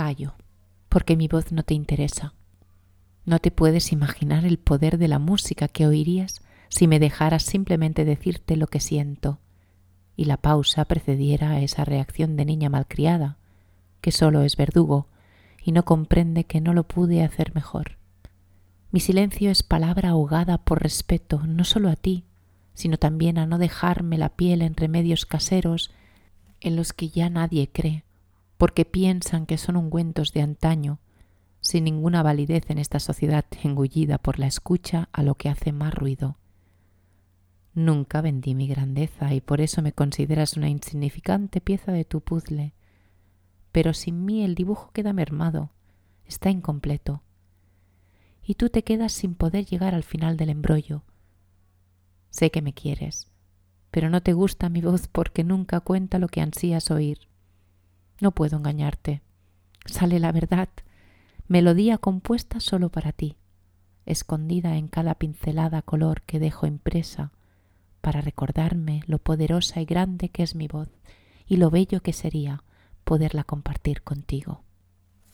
Callo, porque mi voz no te interesa. No te puedes imaginar el poder de la música que oirías si me dejaras simplemente decirte lo que siento y la pausa precediera a esa reacción de niña malcriada, que solo es verdugo y no comprende que no lo pude hacer mejor. Mi silencio es palabra ahogada por respeto no solo a ti, sino también a no dejarme la piel en remedios caseros en los que ya nadie cree, porque piensan que son ungüentos de antaño, sin ninguna validez en esta sociedad engullida por la escucha a lo que hace más ruido. Nunca vendí mi grandeza y por eso me consideras una insignificante pieza de tu puzzle. Pero sin mí el dibujo queda mermado, está incompleto. Y tú te quedas sin poder llegar al final del embrollo. Sé que me quieres, pero no te gusta mi voz porque nunca cuenta lo que ansías oír. No puedo engañarte. Sale la verdad, melodía compuesta solo para ti, escondida en cada pincelada color que dejo impresa para recordarme lo poderosa y grande que es mi voz y lo bello que sería poderla compartir contigo.